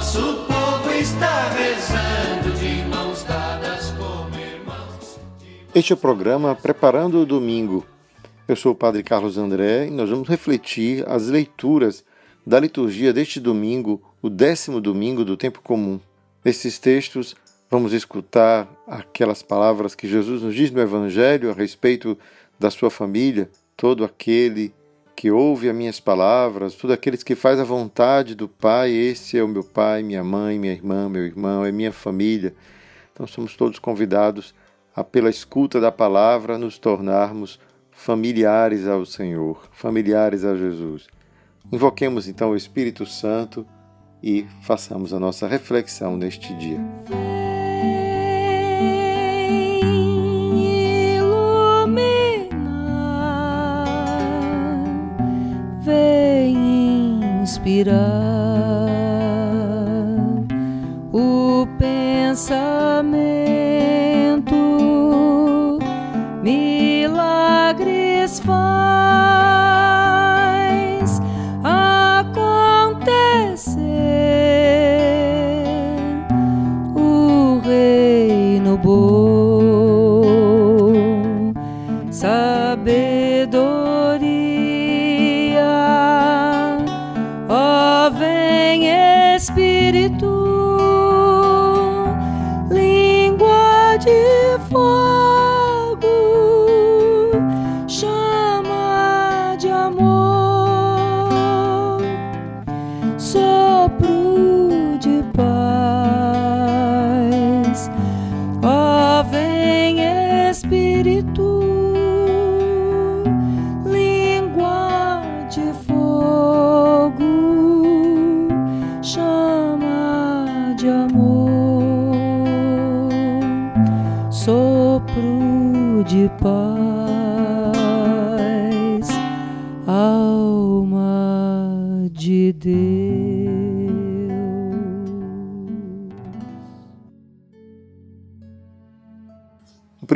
Nosso povo está rezando de mãos dadas como irmãos. Este é o programa Preparando o Domingo. Eu sou o Padre Carlos André e nós vamos refletir as leituras da liturgia deste domingo, o décimo domingo do tempo comum. Nesses textos, vamos escutar aquelas palavras que Jesus nos diz no Evangelho a respeito da sua família, todo aquele que ouve as minhas palavras, todos aqueles que faz a vontade do Pai, esse é o meu pai, minha mãe, minha irmã, meu irmão, é minha família. Então somos todos convidados a pela escuta da palavra nos tornarmos familiares ao Senhor, familiares a Jesus. Invoquemos então o Espírito Santo e façamos a nossa reflexão neste dia. Inspirar o pensamento,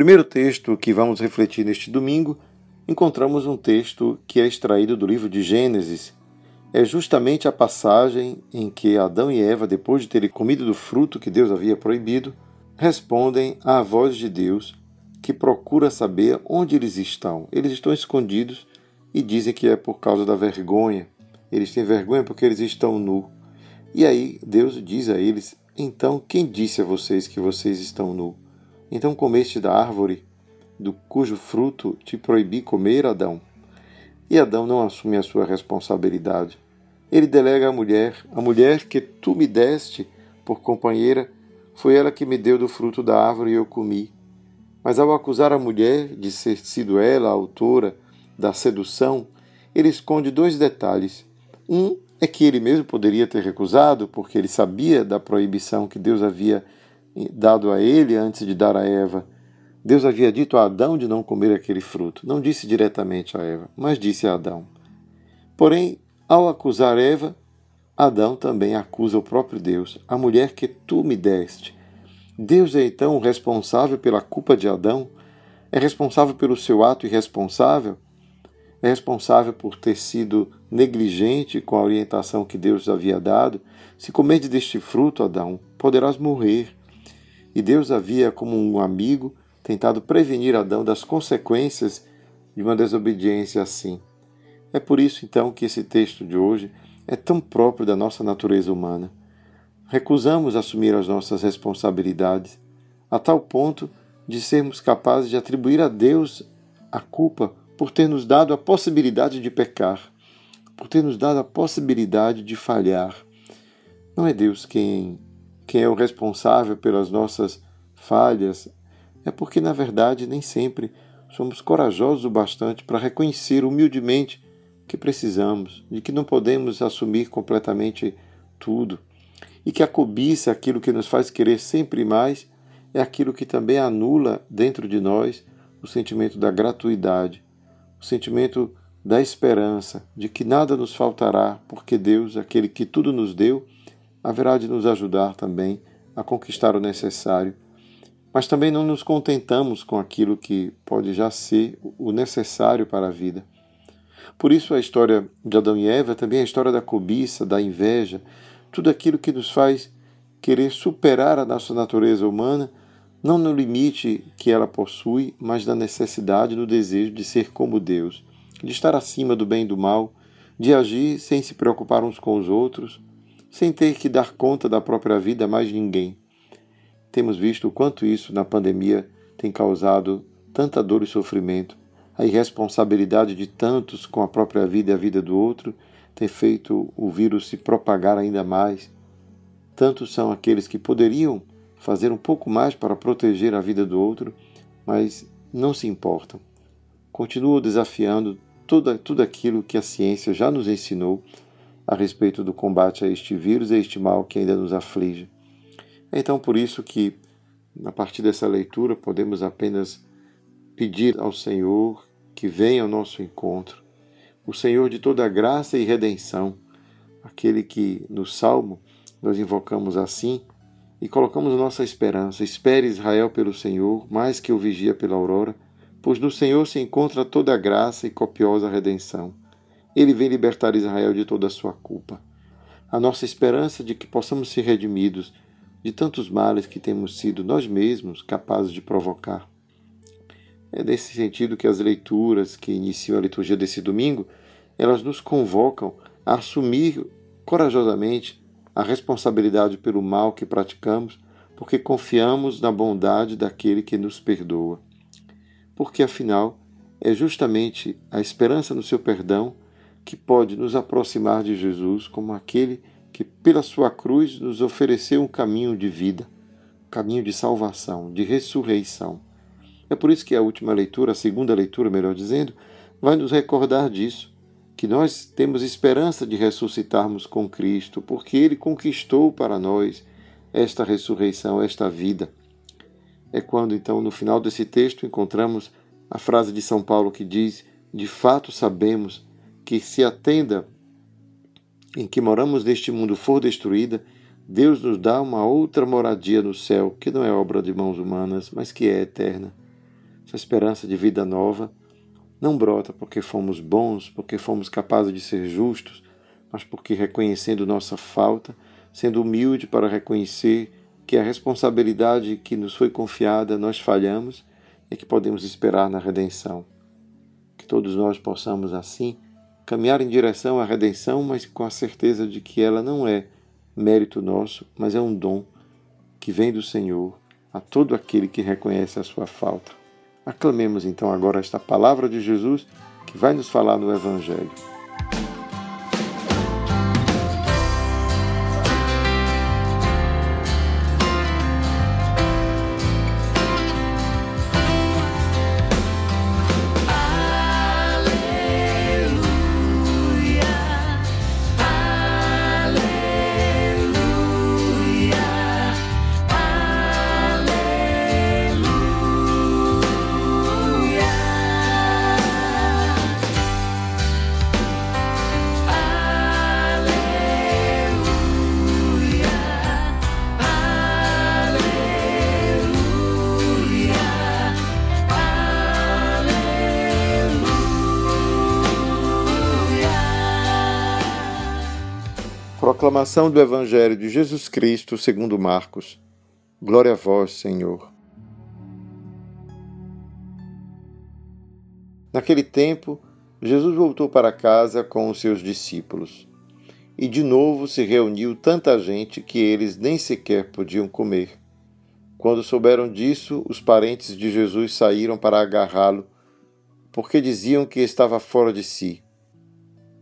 primeiro texto que vamos refletir neste domingo, encontramos um texto que é extraído do livro de Gênesis. É justamente a passagem em que Adão e Eva, depois de terem comido do fruto que Deus havia proibido, respondem à voz de Deus que procura saber onde eles estão. Eles estão escondidos e dizem que é por causa da vergonha. Eles têm vergonha porque eles estão nu. E aí Deus diz a eles: Então, quem disse a vocês que vocês estão nu? Então comeste da árvore do cujo fruto te proibi comer, Adão? E Adão não assume a sua responsabilidade. Ele delega à mulher: A mulher que tu me deste por companheira, foi ela que me deu do fruto da árvore e eu comi. Mas ao acusar a mulher de ser sido ela a autora da sedução, ele esconde dois detalhes. Um é que ele mesmo poderia ter recusado, porque ele sabia da proibição que Deus havia dado a ele antes de dar a Eva. Deus havia dito a Adão de não comer aquele fruto. Não disse diretamente a Eva, mas disse a Adão. Porém, ao acusar Eva, Adão também acusa o próprio Deus, a mulher que tu me deste. Deus é então o responsável pela culpa de Adão? É responsável pelo seu ato irresponsável? É responsável por ter sido negligente com a orientação que Deus havia dado? Se comerdes deste fruto, Adão, poderás morrer. E Deus havia, como um amigo, tentado prevenir Adão das consequências de uma desobediência assim. É por isso, então, que esse texto de hoje é tão próprio da nossa natureza humana. Recusamos assumir as nossas responsabilidades, a tal ponto de sermos capazes de atribuir a Deus a culpa por ter nos dado a possibilidade de pecar, por ter nos dado a possibilidade de falhar. Não é Deus quem, quem é o responsável pelas nossas falhas, é porque, na verdade, nem sempre somos corajosos o bastante para reconhecer humildemente que precisamos, de que não podemos assumir completamente tudo. e que a cobiça, aquilo que nos faz querer sempre mais, é aquilo que também anula dentro de nós o sentimento da gratuidade, o sentimento da esperança de que nada nos faltará, porque Deus, aquele que tudo nos deu, haverá de nos ajudar também a conquistar o necessário. Mas também não nos contentamos com aquilo que pode já ser o necessário para a vida. Por isso, a história de Adão e Eva também é a história da cobiça, da inveja, tudo aquilo que nos faz querer superar a nossa natureza humana, não no limite que ela possui, mas na necessidade, no desejo de ser como Deus, de estar acima do bem e do mal, de agir sem se preocupar uns com os outros, sem ter que dar conta da própria vida a mais ninguém. Temos visto o quanto isso na pandemia tem causado tanta dor e sofrimento. A irresponsabilidade de tantos com a própria vida e a vida do outro tem feito o vírus se propagar ainda mais. Tantos são aqueles que poderiam fazer um pouco mais para proteger a vida do outro, mas não se importam. Continuam desafiando tudo, tudo aquilo que a ciência já nos ensinou a respeito do combate a este vírus e a este mal que ainda nos aflige. É então por isso que, a partir dessa leitura, podemos apenas pedir ao Senhor que venha ao nosso encontro, o Senhor de toda graça e redenção, aquele que no Salmo nós invocamos assim e colocamos nossa esperança. Espere Israel pelo Senhor, mais que o vigia pela aurora, pois no Senhor se encontra toda graça e copiosa redenção. Ele vem libertar Israel de toda a sua culpa. A nossa esperança de que possamos ser redimidos de tantos males que temos sido nós mesmos capazes de provocar. É nesse sentido que as leituras que iniciam a liturgia desse domingo, elas nos convocam a assumir corajosamente a responsabilidade pelo mal que praticamos, porque confiamos na bondade daquele que nos perdoa. Porque afinal, é justamente a esperança no seu perdão que pode nos aproximar de Jesus como aquele que pela sua cruz nos ofereceu um caminho de vida, caminho de salvação, de ressurreição. É por isso que a última leitura, a segunda leitura, melhor dizendo, vai nos recordar disso, que nós temos esperança de ressuscitarmos com Cristo, porque Ele conquistou para nós esta ressurreição, esta vida. É quando, então, no final desse texto, encontramos a frase de São Paulo que diz: De fato sabemos que se atenda em que moramos neste mundo for destruída, Deus nos dá uma outra moradia no céu, que não é obra de mãos humanas, mas que é eterna. Essa esperança de vida nova não brota porque fomos bons, porque fomos capazes de ser justos, mas porque reconhecendo nossa falta, sendo humilde para reconhecer que a responsabilidade que nos foi confiada nós falhamos, é que podemos esperar na redenção. Que todos nós possamos assim caminhar em direção à redenção, mas com a certeza de que ela não é mérito nosso, mas é um dom que vem do Senhor a todo aquele que reconhece a sua falta. Aclamemos então agora esta palavra de Jesus que vai nos falar no Evangelho. Proclamação do Evangelho de Jesus Cristo segundo Marcos. Glória a vós, Senhor. Naquele tempo, Jesus voltou para casa com os seus discípulos. E de novo se reuniu tanta gente que eles nem sequer podiam comer. Quando souberam disso, os parentes de Jesus saíram para agarrá-lo, porque diziam que estava fora de si.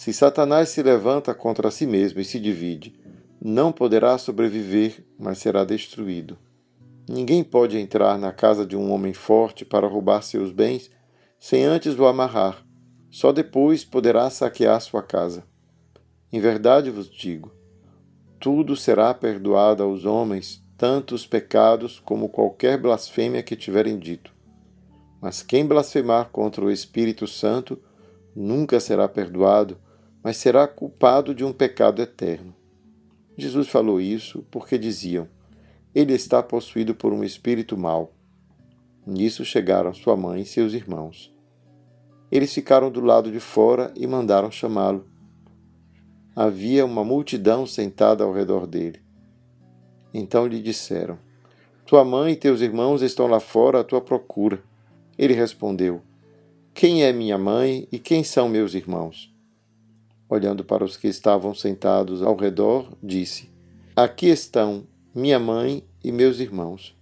se Satanás se levanta contra si mesmo e se divide, não poderá sobreviver, mas será destruído. Ninguém pode entrar na casa de um homem forte para roubar seus bens sem antes o amarrar. Só depois poderá saquear sua casa. Em verdade vos digo: tudo será perdoado aos homens, tanto os pecados como qualquer blasfêmia que tiverem dito. Mas quem blasfemar contra o Espírito Santo nunca será perdoado, mas será culpado de um pecado eterno. Jesus falou isso porque diziam: Ele está possuído por um espírito mau. Nisso chegaram sua mãe e seus irmãos. Eles ficaram do lado de fora e mandaram chamá-lo. Havia uma multidão sentada ao redor dele. Então lhe disseram: Tua mãe e teus irmãos estão lá fora à tua procura. Ele respondeu: Quem é minha mãe e quem são meus irmãos? Olhando para os que estavam sentados ao redor, disse: Aqui estão minha mãe e meus irmãos.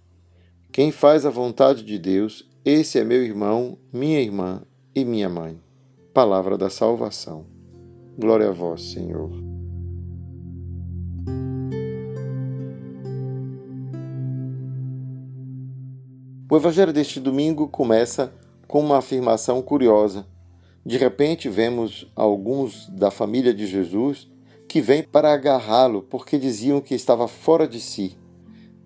Quem faz a vontade de Deus, esse é meu irmão, minha irmã e minha mãe. Palavra da salvação. Glória a vós, Senhor. O evangelho deste domingo começa com uma afirmação curiosa. De repente, vemos alguns da família de Jesus que vêm para agarrá-lo porque diziam que estava fora de si.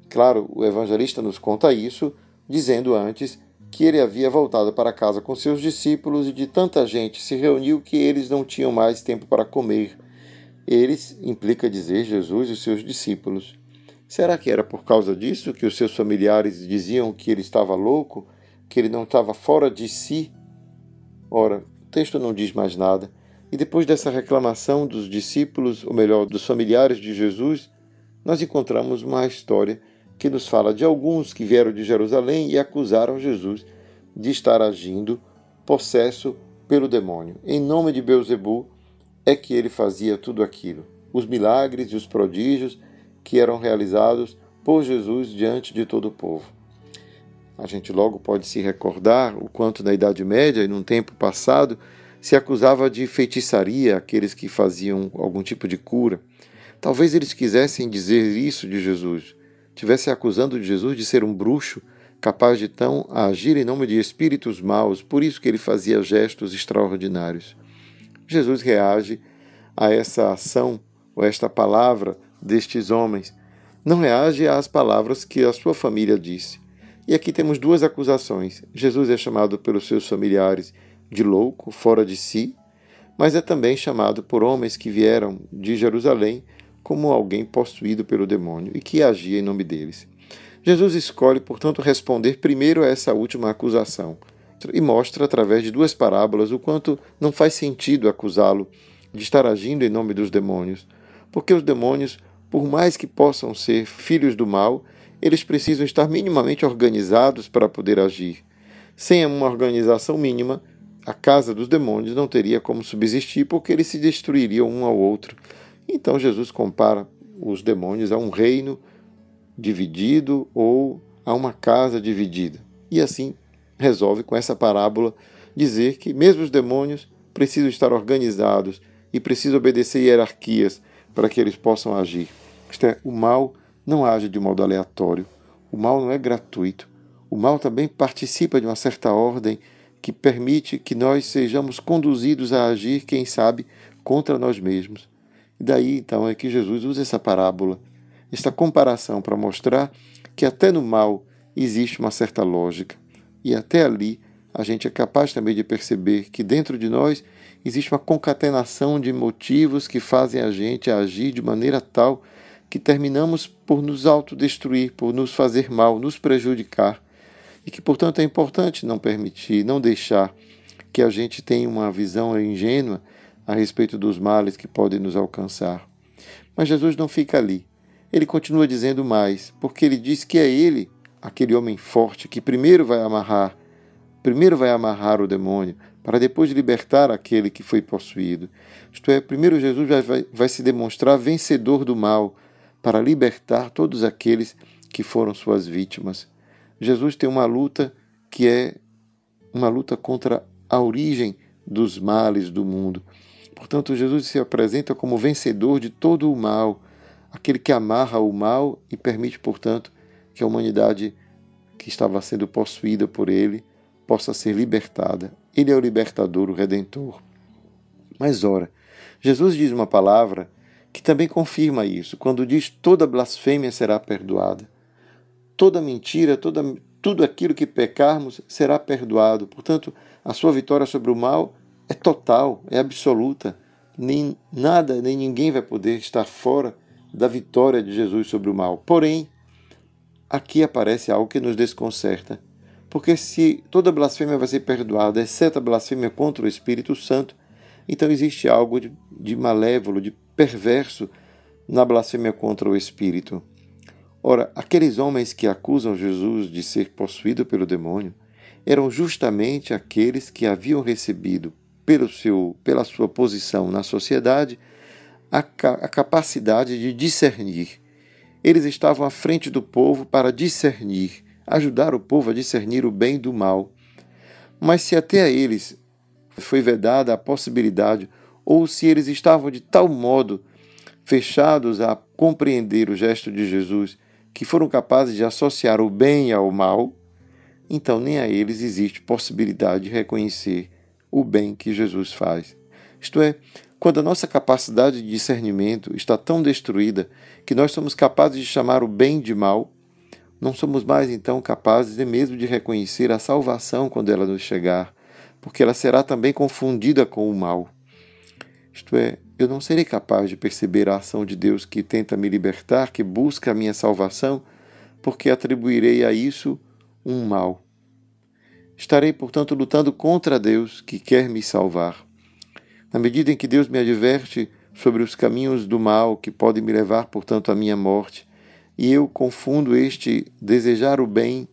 Claro, o evangelista nos conta isso, dizendo antes que ele havia voltado para casa com seus discípulos e de tanta gente se reuniu que eles não tinham mais tempo para comer. Eles implica dizer Jesus e seus discípulos. Será que era por causa disso que os seus familiares diziam que ele estava louco, que ele não estava fora de si? Ora, texto não diz mais nada. E depois dessa reclamação dos discípulos, ou melhor, dos familiares de Jesus, nós encontramos uma história que nos fala de alguns que vieram de Jerusalém e acusaram Jesus de estar agindo possesso pelo demônio. Em nome de Beuzebu é que ele fazia tudo aquilo. Os milagres e os prodígios que eram realizados por Jesus diante de todo o povo. A gente logo pode se recordar o quanto na Idade Média e num tempo passado se acusava de feitiçaria aqueles que faziam algum tipo de cura. Talvez eles quisessem dizer isso de Jesus, tivesse acusando Jesus de ser um bruxo, capaz de tão agir em nome de espíritos maus, por isso que ele fazia gestos extraordinários. Jesus reage a essa ação ou esta palavra destes homens. Não reage às palavras que a sua família disse. E aqui temos duas acusações. Jesus é chamado pelos seus familiares de louco, fora de si, mas é também chamado por homens que vieram de Jerusalém como alguém possuído pelo demônio e que agia em nome deles. Jesus escolhe, portanto, responder primeiro a essa última acusação e mostra, através de duas parábolas, o quanto não faz sentido acusá-lo de estar agindo em nome dos demônios, porque os demônios, por mais que possam ser filhos do mal, eles precisam estar minimamente organizados para poder agir. Sem uma organização mínima, a casa dos demônios não teria como subsistir, porque eles se destruiriam um ao outro então Jesus compara os demônios a um reino dividido ou a uma casa dividida. E assim resolve com essa parábola dizer que mesmo os demônios precisam estar organizados e precisam obedecer hierarquias para que eles possam agir. Isto é, o mal não age de modo aleatório, o mal não é gratuito. O mal também participa de uma certa ordem que permite que nós sejamos conduzidos a agir, quem sabe, contra nós mesmos. E daí então é que Jesus usa essa parábola, esta comparação para mostrar que até no mal existe uma certa lógica. E até ali a gente é capaz também de perceber que dentro de nós existe uma concatenação de motivos que fazem a gente agir de maneira tal que terminamos por nos autodestruir, por nos fazer mal, nos prejudicar. E que, portanto, é importante não permitir, não deixar que a gente tenha uma visão ingênua a respeito dos males que podem nos alcançar. Mas Jesus não fica ali. Ele continua dizendo mais, porque ele diz que é ele, aquele homem forte, que primeiro vai amarrar, primeiro vai amarrar o demônio, para depois libertar aquele que foi possuído. Isto é, primeiro Jesus vai, vai, vai se demonstrar vencedor do mal, para libertar todos aqueles que foram suas vítimas. Jesus tem uma luta que é uma luta contra a origem dos males do mundo. Portanto, Jesus se apresenta como vencedor de todo o mal, aquele que amarra o mal e permite, portanto, que a humanidade que estava sendo possuída por ele possa ser libertada. Ele é o libertador, o redentor. Mas ora, Jesus diz uma palavra que também confirma isso, quando diz toda blasfêmia será perdoada. Toda mentira, toda, tudo aquilo que pecarmos será perdoado. Portanto, a sua vitória sobre o mal é total, é absoluta. Nem nada, nem ninguém vai poder estar fora da vitória de Jesus sobre o mal. Porém, aqui aparece algo que nos desconcerta. Porque se toda blasfêmia vai ser perdoada, exceto a blasfêmia contra o Espírito Santo, então existe algo de, de malévolo, de perverso na blasfêmia contra o Espírito. Ora, aqueles homens que acusam Jesus de ser possuído pelo demônio eram justamente aqueles que haviam recebido, pelo seu, pela sua posição na sociedade, a, a capacidade de discernir. Eles estavam à frente do povo para discernir, ajudar o povo a discernir o bem do mal. Mas se até a eles foi vedada a possibilidade, ou se eles estavam de tal modo fechados a compreender o gesto de Jesus que foram capazes de associar o bem ao mal, então nem a eles existe possibilidade de reconhecer o bem que Jesus faz. Isto é, quando a nossa capacidade de discernimento está tão destruída que nós somos capazes de chamar o bem de mal, não somos mais então capazes nem mesmo de reconhecer a salvação quando ela nos chegar, porque ela será também confundida com o mal. Isto é, eu não serei capaz de perceber a ação de Deus que tenta me libertar, que busca a minha salvação, porque atribuirei a isso um mal. Estarei, portanto, lutando contra Deus que quer me salvar. Na medida em que Deus me adverte sobre os caminhos do mal que podem me levar, portanto, à minha morte, e eu confundo este desejar o bem,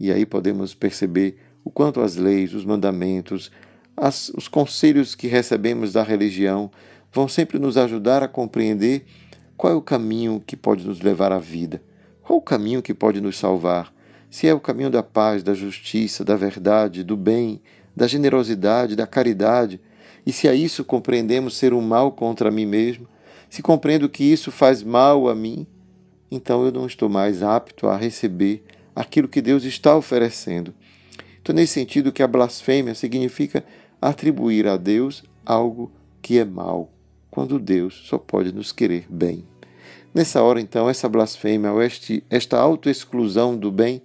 e aí podemos perceber o quanto as leis, os mandamentos, as, os conselhos que recebemos da religião vão sempre nos ajudar a compreender qual é o caminho que pode nos levar à vida, qual o caminho que pode nos salvar, se é o caminho da paz, da justiça, da verdade, do bem, da generosidade, da caridade, e se a isso compreendemos ser um mal contra mim mesmo, se compreendo que isso faz mal a mim, então eu não estou mais apto a receber aquilo que Deus está oferecendo. Então, nesse sentido, que a blasfêmia significa atribuir a Deus algo que é mal, quando Deus só pode nos querer bem. Nessa hora, então, essa blasfêmia, ou este, esta autoexclusão do bem,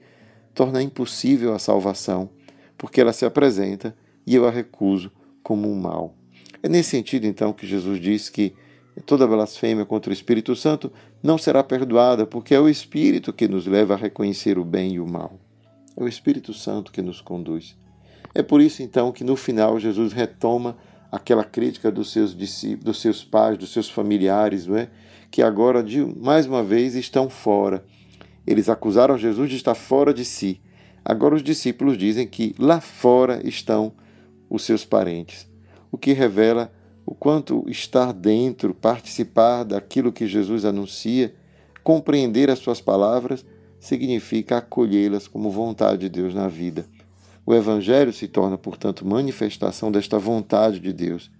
torna impossível a salvação, porque ela se apresenta e eu a recuso como um mal. É nesse sentido, então, que Jesus diz que toda blasfêmia contra o Espírito Santo não será perdoada, porque é o Espírito que nos leva a reconhecer o bem e o mal. É o Espírito Santo que nos conduz. É por isso então que no final Jesus retoma aquela crítica dos seus discípulos, dos seus pais, dos seus familiares, não é? que agora de mais uma vez estão fora. Eles acusaram Jesus de estar fora de si. Agora os discípulos dizem que lá fora estão os seus parentes, o que revela o quanto estar dentro, participar daquilo que Jesus anuncia, compreender as suas palavras significa acolhê-las como vontade de Deus na vida. O Evangelho se torna, portanto, manifestação desta vontade de Deus.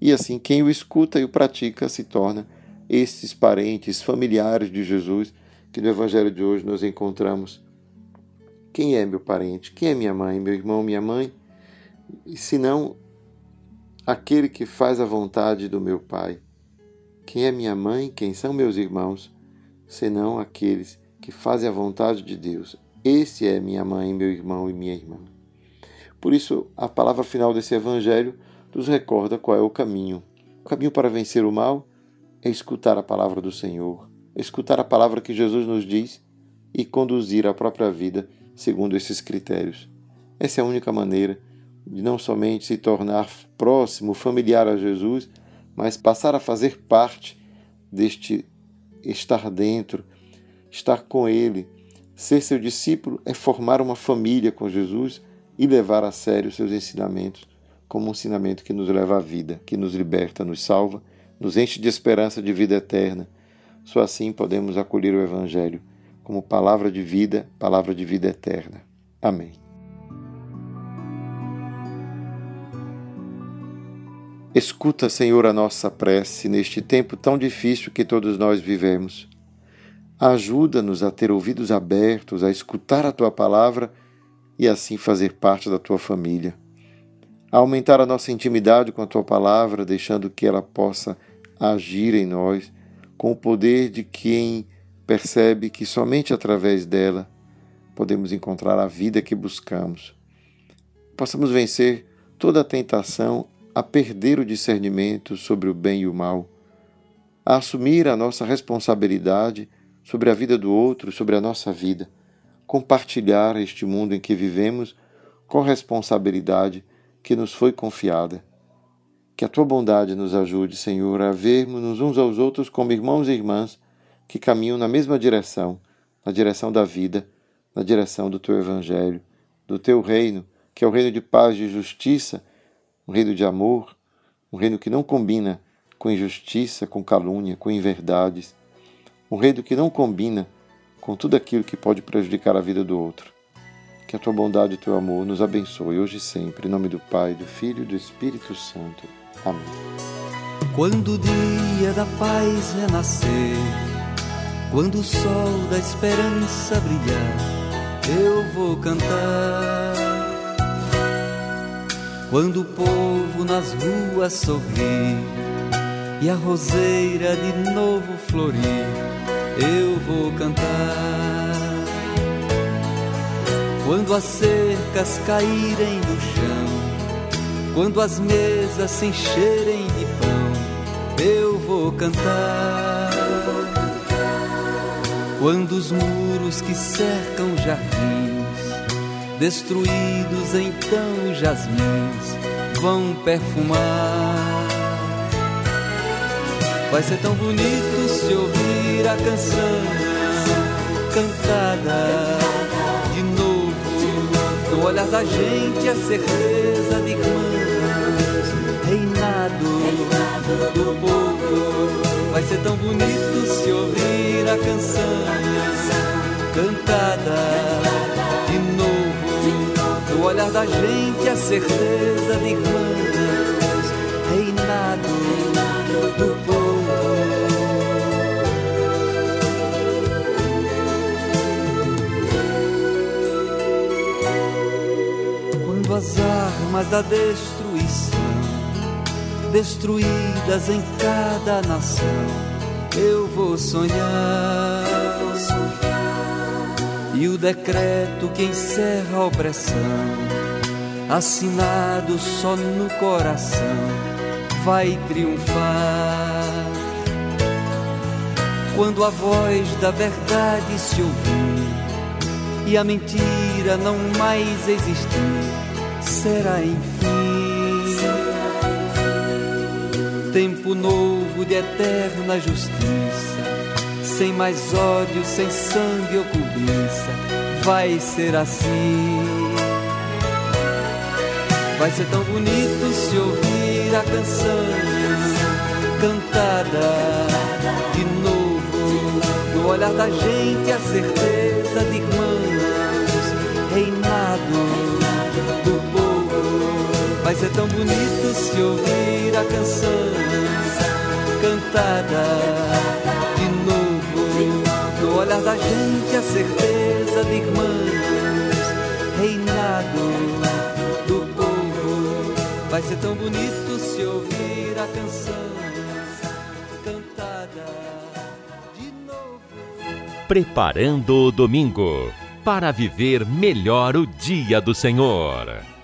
E assim, quem o escuta e o pratica se torna estes parentes, familiares de Jesus, que no Evangelho de hoje nós encontramos. Quem é meu parente? Quem é minha mãe? Meu irmão, minha mãe? Se não aquele que faz a vontade do meu Pai. Quem é minha mãe? Quem são meus irmãos? Senão aqueles que fazem a vontade de Deus. Esse é minha mãe, meu irmão e minha irmã. Por isso, a palavra final desse evangelho nos recorda qual é o caminho. O caminho para vencer o mal é escutar a palavra do Senhor, é escutar a palavra que Jesus nos diz e conduzir a própria vida segundo esses critérios. Essa é a única maneira de não somente se tornar próximo, familiar a Jesus, mas passar a fazer parte deste estar dentro, estar com Ele. Ser seu discípulo é formar uma família com Jesus e levar a sério seus ensinamentos como um ensinamento que nos leva à vida, que nos liberta, nos salva, nos enche de esperança de vida eterna. Só assim podemos acolher o Evangelho como palavra de vida, palavra de vida eterna. Amém. Escuta, Senhor, a nossa prece neste tempo tão difícil que todos nós vivemos. Ajuda-nos a ter ouvidos abertos, a escutar a tua palavra e assim fazer parte da tua família. A aumentar a nossa intimidade com a tua palavra, deixando que ela possa agir em nós com o poder de quem percebe que somente através dela podemos encontrar a vida que buscamos. Possamos vencer toda a tentação a perder o discernimento sobre o bem e o mal, a assumir a nossa responsabilidade sobre a vida do outro, sobre a nossa vida, compartilhar este mundo em que vivemos com responsabilidade que nos foi confiada. Que a tua bondade nos ajude, Senhor, a vermos uns aos outros como irmãos e irmãs que caminham na mesma direção, na direção da vida, na direção do teu evangelho, do teu reino, que é o reino de paz e de justiça um reino de amor, um reino que não combina com injustiça, com calúnia, com inverdades, um reino que não combina com tudo aquilo que pode prejudicar a vida do outro. Que a tua bondade e o teu amor nos abençoe hoje e sempre, em nome do Pai, do Filho e do Espírito Santo. Amém. Quando o dia da paz renascer, quando o sol da esperança brilhar, eu vou cantar quando o povo nas ruas sorrir e a roseira de novo florir, eu vou cantar. Quando as cercas caírem no chão, quando as mesas se encherem de pão, eu vou cantar. Quando os muros que cercam jardins destruídos então jasmins vão perfumar. Vai ser tão bonito se ouvir a canção cantada de novo, no olhar da gente a certeza de irmãos, reinado do povo. Vai ser tão bonito se ouvir a canção cantada no olhar da gente a certeza de irmãos, reinado do povo. As armas da destruição, destruídas em cada nação, eu vou sonhar. vou sonhar e o decreto que encerra a opressão, assinado só no coração, vai triunfar. Quando a voz da verdade se ouvir e a mentira não mais existir, será enfim tempo novo de eterna justiça sem mais ódio, sem sangue ou cobiça, vai ser assim. Vai ser tão bonito se ouvir a canção cantada de novo, no olhar da gente a certeza de irmãos, reinado do Vai ser tão bonito se ouvir a canção cantada no olhar da gente a certeza de irmãos, reinado do povo. Vai ser tão bonito se ouvir a canção cantada de novo. Preparando o domingo para viver melhor o dia do Senhor.